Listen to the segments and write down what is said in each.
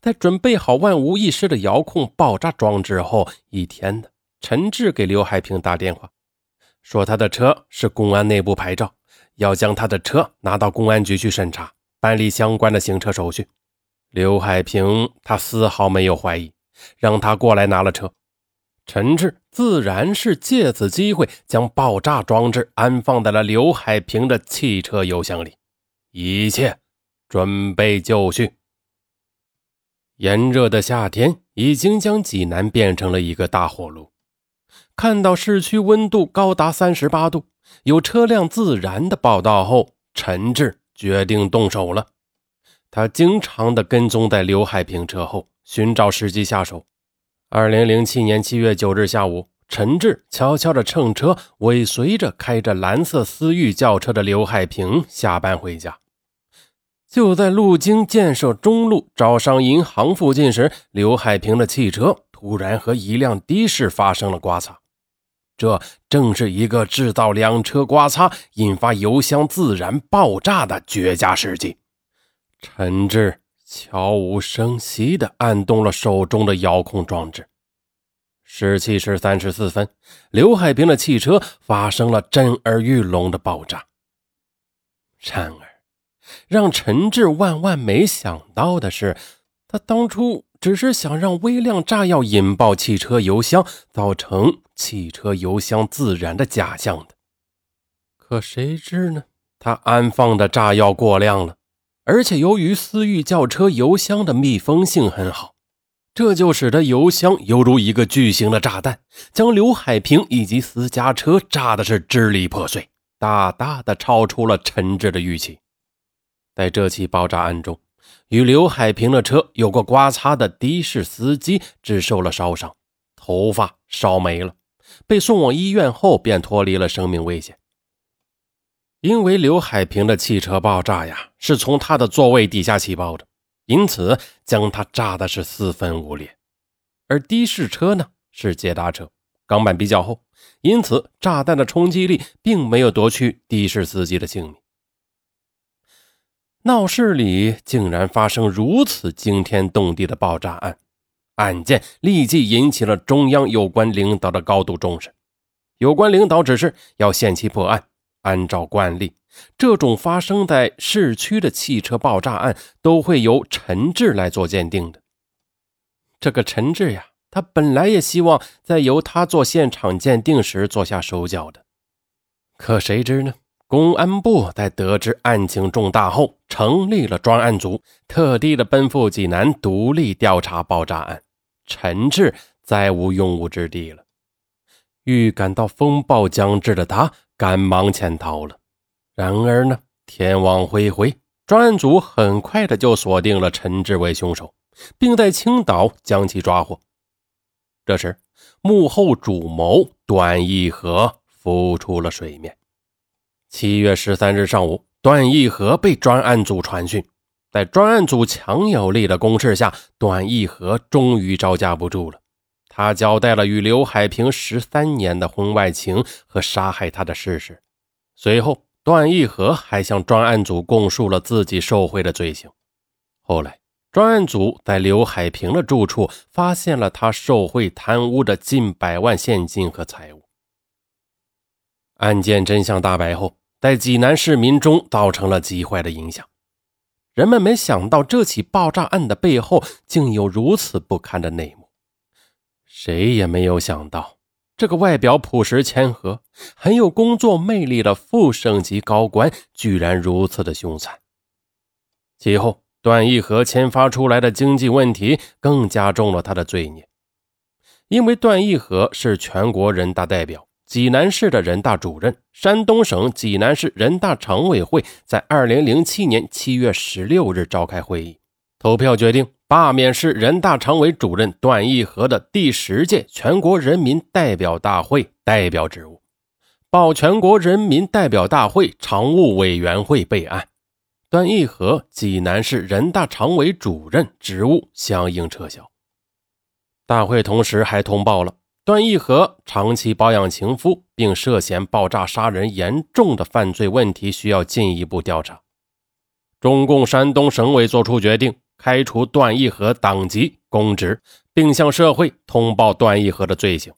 在准备好万无一失的遥控爆炸装置后，一天的陈志给刘海平打电话，说他的车是公安内部牌照，要将他的车拿到公安局去审查，办理相关的行车手续。刘海平他丝毫没有怀疑，让他过来拿了车。陈志自然是借此机会将爆炸装置安放在了刘海平的汽车油箱里，一切准备就绪。炎热的夏天已经将济南变成了一个大火炉。看到市区温度高达三十八度，有车辆自燃的报道后，陈志决定动手了。他经常的跟踪在刘海平车后，寻找时机下手。二零零七年七月九日下午，陈志悄悄的乘车尾随着开着蓝色思域轿车的刘海平下班回家。就在路经建设中路招商银行附近时，刘海平的汽车突然和一辆的士发生了刮擦。这正是一个制造两车刮擦、引发油箱自燃爆炸的绝佳时机。陈志。悄无声息地按动了手中的遥控装置。十七时三十四分，刘海平的汽车发生了震耳欲聋的爆炸。然而，让陈志万万没想到的是，他当初只是想让微量炸药引爆汽车油箱，造成汽车油箱自燃的假象的。可谁知呢？他安放的炸药过量了。而且由于思域轿车油箱的密封性很好，这就使得油箱犹如一个巨型的炸弹，将刘海平以及私家车炸的是支离破碎，大大的超出了陈志的预期。在这起爆炸案中，与刘海平的车有过刮擦的的士司机只受了烧伤，头发烧没了，被送往医院后便脱离了生命危险。因为刘海平的汽车爆炸呀，是从他的座位底下起爆的，因此将他炸的是四分五裂。而的士车呢是捷达车，钢板比较厚，因此炸弹的冲击力并没有夺去的士司机的性命。闹市里竟然发生如此惊天动地的爆炸案，案件立即引起了中央有关领导的高度重视。有关领导指示要限期破案。按照惯例，这种发生在市区的汽车爆炸案都会由陈志来做鉴定的。这个陈志呀，他本来也希望在由他做现场鉴定时做下手脚的，可谁知呢？公安部在得知案情重大后，成立了专案组，特地的奔赴济南独立调查爆炸案。陈志再无用武之地了。预感到风暴将至的他。赶忙潜逃了。然而呢，天网恢恢，专案组很快的就锁定了陈志为凶手，并在青岛将其抓获。这时，幕后主谋段义和浮出了水面。七月十三日上午，段义和被专案组传讯，在专案组强有力的攻势下，段义和终于招架不住了。他交代了与刘海平十三年的婚外情和杀害他的事实。随后，段义和还向专案组供述了自己受贿的罪行。后来，专案组在刘海平的住处发现了他受贿贪污的近百万现金和财物。案件真相大白后，在济南市民中造成了极坏的影响。人们没想到这起爆炸案的背后竟有如此不堪的内幕。谁也没有想到，这个外表朴实谦和、很有工作魅力的副省级高官，居然如此的凶残。其后，段义和牵发出来的经济问题，更加重了他的罪孽。因为段义和是全国人大代表、济南市的人大主任，山东省济南市人大常委会在二零零七年七月十六日召开会议，投票决定。罢免市人大常委主任段义和的第十届全国人民代表大会代表职务，报全国人民代表大会常务委员会备案。段义和济南市人大常委主任职务相应撤销。大会同时还通报了段义和长期包养情夫，并涉嫌爆炸杀人严重的犯罪问题，需要进一步调查。中共山东省委作出决定。开除段义和党籍公职，并向社会通报段义和的罪行。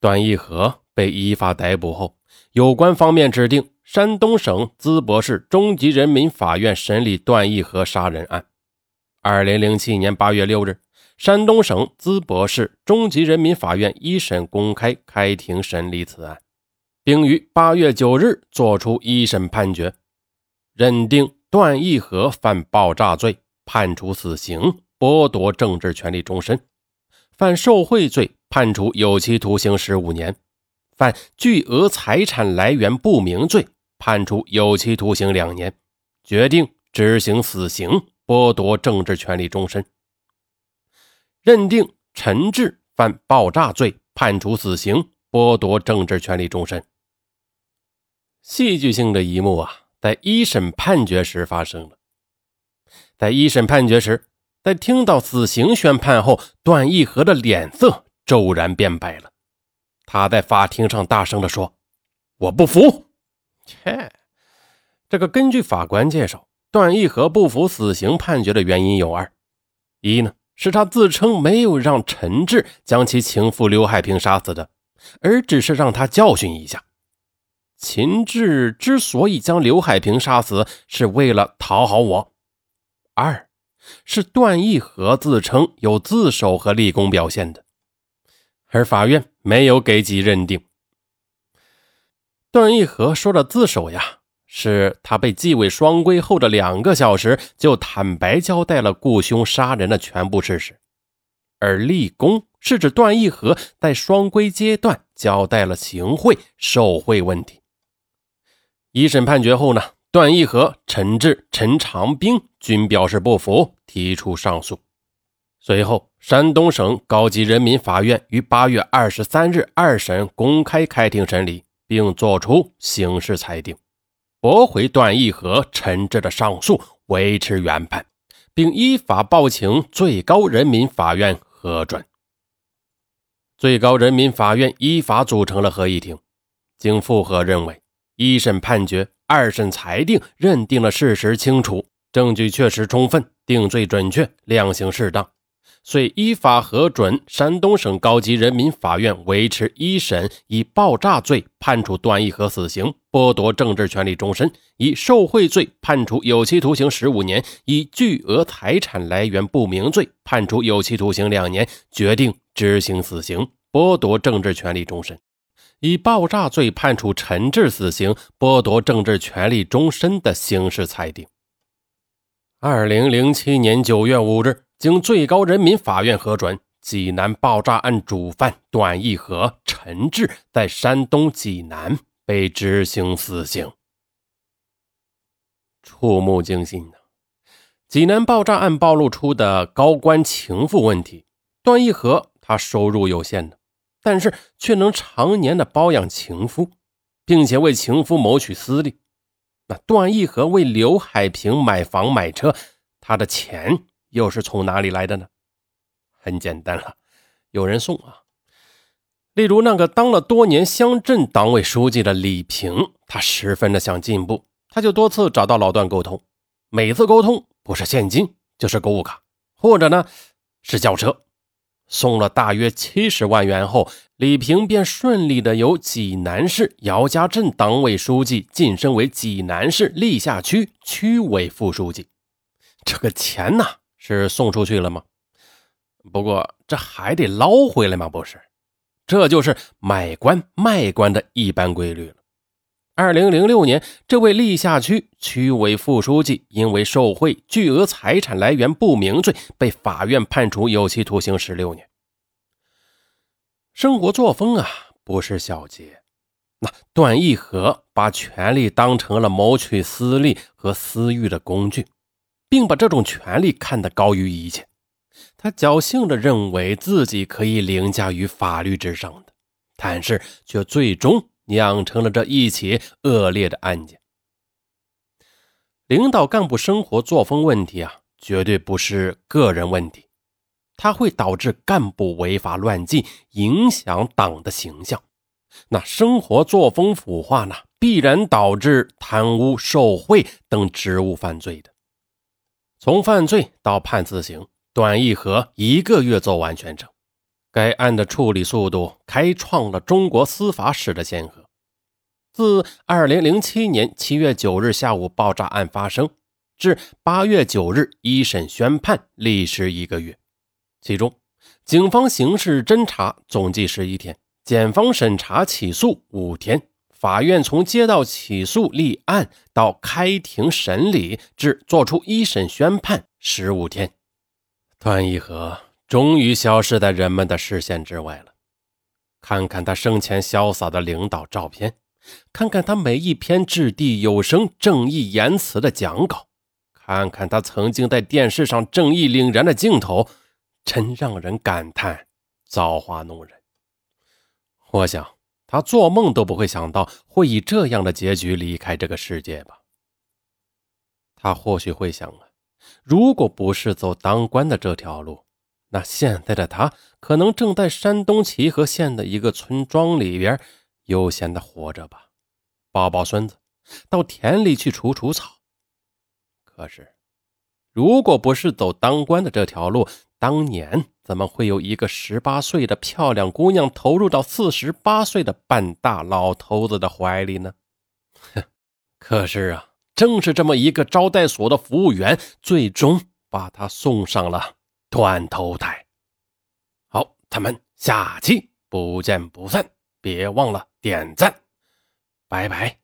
段义和被依法逮捕后，有关方面指定山东省淄博市中级人民法院审理段义和杀人案。二零零七年八月六日，山东省淄博市中级人民法院一审公开开庭审理此案，并于八月九日作出一审判决，认定。段义和犯爆炸罪，判处死刑，剥夺政治权利终身；犯受贿罪，判处有期徒刑十五年；犯巨额财产来源不明罪，判处有期徒刑两年。决定执行死刑，剥夺政治权利终身。认定陈志犯爆炸罪，判处死刑，剥夺政治权利终身。戏剧性的一幕啊！在一审判决时发生了。在一审判决时，在听到死刑宣判后，段义和的脸色骤然变白了。他在法庭上大声地说：“我不服！”切，这个根据法官介绍，段义和不服死刑判决的原因有二：一呢是他自称没有让陈志将其情妇刘海平杀死的，而只是让他教训一下。秦志之所以将刘海平杀死，是为了讨好我。二是段义和自称有自首和立功表现的，而法院没有给其认定。段义和说的自首呀，是他被纪委双规后的两个小时，就坦白交代了雇凶杀人的全部事实；而立功是指段义和在双规阶段交代了行贿受贿问题。一审判决后呢，段义和、陈志、陈长兵均表示不服，提出上诉。随后，山东省高级人民法院于八月二十三日二审公开开庭审理，并作出刑事裁定，驳回段义和、陈志的上诉，维持原判，并依法报请最高人民法院核准。最高人民法院依法组成了合议庭，经复核认为。一审判决、二审裁定认定了事实清楚，证据确实充分，定罪准确，量刑适当，遂依法核准山东省高级人民法院维持一审以爆炸罪判处段义和死刑，剥夺政治权利终身；以受贿罪判处有期徒刑十五年；以巨额财产来源不明罪判处有期徒刑两年，决定执行死刑，剥夺政治权利终身。以爆炸罪判处陈志死刑，剥夺政治权利终身的刑事裁定。二零零七年九月五日，经最高人民法院核准，济南爆炸案主犯段义和、陈志在山东济南被执行死刑。触目惊心呐！济南爆炸案暴露出的高官情妇问题，段义和他收入有限的。但是却能常年的包养情夫，并且为情夫谋取私利。那段义和为刘海平买房买车，他的钱又是从哪里来的呢？很简单了，有人送啊。例如那个当了多年乡镇党委书记的李平，他十分的想进步，他就多次找到老段沟通，每次沟通不是现金就是购物卡，或者呢是轿车。送了大约七十万元后，李平便顺利的由济南市姚家镇党委书记晋升为济南市历下区区委副书记。这个钱呢，是送出去了吗？不过这还得捞回来吗？不是，这就是买官卖官的一般规律了。二零零六年，这位历下区区委副书记因为受贿、巨额财产来源不明罪，被法院判处有期徒刑十六年。生活作风啊，不是小节。那段义和把权力当成了谋取私利和私欲的工具，并把这种权利看得高于一切。他侥幸的认为自己可以凌驾于法律之上的，但是却最终。酿成了这一起恶劣的案件。领导干部生活作风问题啊，绝对不是个人问题，它会导致干部违法乱纪，影响党的形象。那生活作风腐化呢，必然导致贪污受贿等职务犯罪的。从犯罪到判死刑，段义和一个月做完全程。该案的处理速度开创了中国司法史的先河。自2007年7月9日下午爆炸案发生至8月9日一审宣判，历时一个月。其中，警方刑事侦查总计十一天，检方审查起诉五天，法院从接到起诉立案到开庭审理至作出一审宣判十五天。段义和终于消失在人们的视线之外了。看看他生前潇洒的领导照片。看看他每一篇掷地有声、正义言辞的讲稿，看看他曾经在电视上正义凛然的镜头，真让人感叹造化弄人。我想他做梦都不会想到会以这样的结局离开这个世界吧。他或许会想啊，如果不是走当官的这条路，那现在的他可能正在山东齐河县的一个村庄里边。悠闲的活着吧，抱抱孙子，到田里去除除草。可是，如果不是走当官的这条路，当年怎么会有一个十八岁的漂亮姑娘投入到四十八岁的半大老头子的怀里呢？哼！可是啊，正是这么一个招待所的服务员，最终把他送上了断头台。好，咱们下期不见不散。别忘了点赞，拜拜。